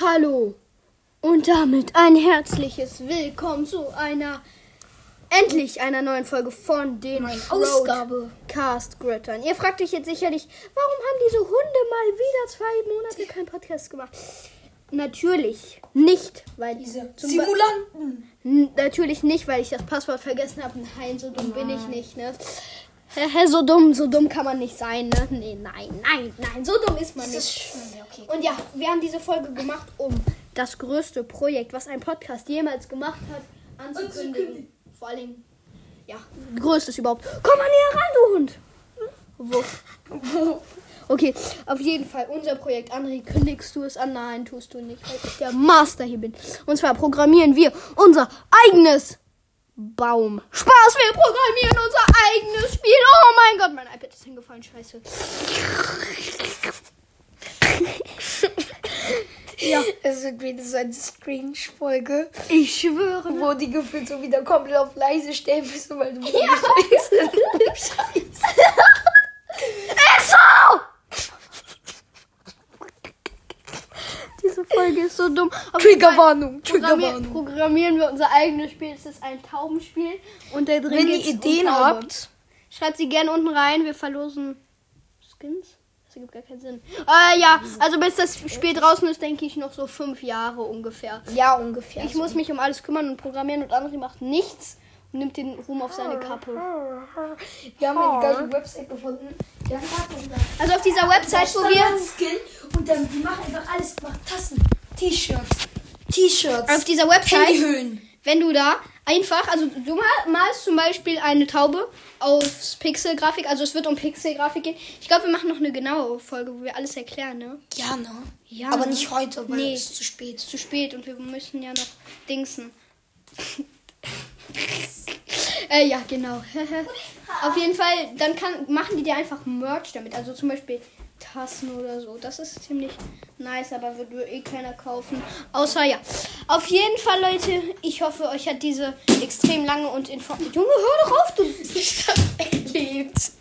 Hallo und damit ein herzliches Willkommen zu einer endlich einer neuen Folge von den Ausgabe. Cast Grittern. Ihr fragt euch jetzt sicherlich, warum haben diese Hunde mal wieder zwei Monate keinen Podcast gemacht? Natürlich nicht, weil Diese Be- Simulanten. Natürlich nicht, weil ich das Passwort vergessen habe. Nein, so dumm bin ich nicht, ne? So dumm, so dumm kann man nicht sein, ne? Nee, nein, nein, nein, so dumm ist man Das nicht. ist okay. Und ja, wir haben diese Folge gemacht, um das größte Projekt, was ein Podcast jemals gemacht hat, anzukündigen. Anzukündigen. Vor allem, ja, größtes überhaupt. Komm mal näher ran, du Hund. Wuff. Okay, auf jeden Fall unser Projekt. André, kündigst du es an? Nein, tust du nicht, weil ich der Master hier bin. Und zwar programmieren wir unser eigenes Baum. Spaß, wir programmieren unser eigenes Spiel. Oh mein Gott, mein iPad ist hingefallen, scheiße. Ja. Es wird wieder so eine Screen-Folge, Ich schwöre. wo die gefühlt so wieder komplett auf leise stellen müssen, weil du Ja. Scheiße. Esso! Diese Folge ist so dumm. Fall Triggerwarnung, Programmier Triggerwarnung. programmieren wir unser eigenes Spiel. Es ist ein Taubenspiel. Und da drin Wenn ihr um Ideen Tauben. habt, Schreibt sie gerne unten rein. Wir verlosen Skins. Das ergibt gar keinen Sinn. Äh, ja, also bis das Spiel draußen ist, denke ich noch so fünf Jahre ungefähr. ja, ungefähr. Ich muss mich um alles kümmern und programmieren und André macht nichts und nimmt den Ruhm auf seine Kappe. Wir haben eine geile Website gefunden. Also auf dieser Website, wo wir Skin und dann die machen einfach alles gemacht. Tassen, T-Shirts, T-Shirts, auf dieser Website, Handyhüllen. wenn du da einfach, also du mal- malst zum Beispiel eine Taube aufs Pixelgrafik, also es wird um Pixelgrafik gehen. Ich glaube, wir machen noch eine genaue Folge, wo wir alles erklären, ne? Gerne. Ja, Aber ne? nicht heute, weil Nee. es ist zu spät. Ist zu spät und wir müssen ja noch dingsen. äh, ja, genau. Auf jeden Fall, dann kann, machen die dir einfach Merch damit. Also zum Beispiel Tassen oder so. Das ist ziemlich nice, aber wohl eh keiner kaufen. Außer ja. Auf jeden Fall, Leute, ich hoffe, euch hat diese extrem lange und info... Junge, hör doch auf, du... Erlebt.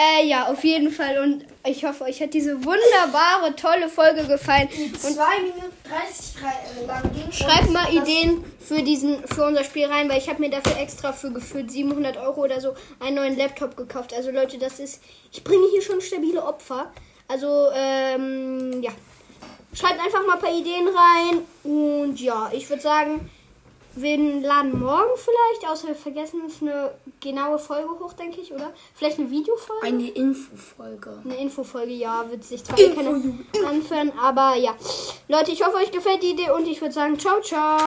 Äh, ja, auf jeden Fall. Und ich hoffe, euch hat diese wunderbare, tolle Folge gefallen. Und 2 Minuten 30 rei- lang ging. Schreibt mal Ideen für diesen für unser Spiel rein, weil ich habe mir dafür extra für gefühlt 700 Euro oder so einen neuen Laptop gekauft. Also Leute, das ist ich bringe hier schon stabile Opfer. Also ähm, ja, schreibt einfach mal ein paar Ideen rein und ja, ich würde sagen, wir laden morgen vielleicht, außer wir vergessen es eine genaue Folge hoch, denke ich, oder? Vielleicht eine Videofolge? Eine Infofolge. Eine Infofolge, ja, wird sich zwar keine anführen, aber ja. Leute, ich hoffe, euch gefällt die Idee und ich würde sagen, ciao, ciao.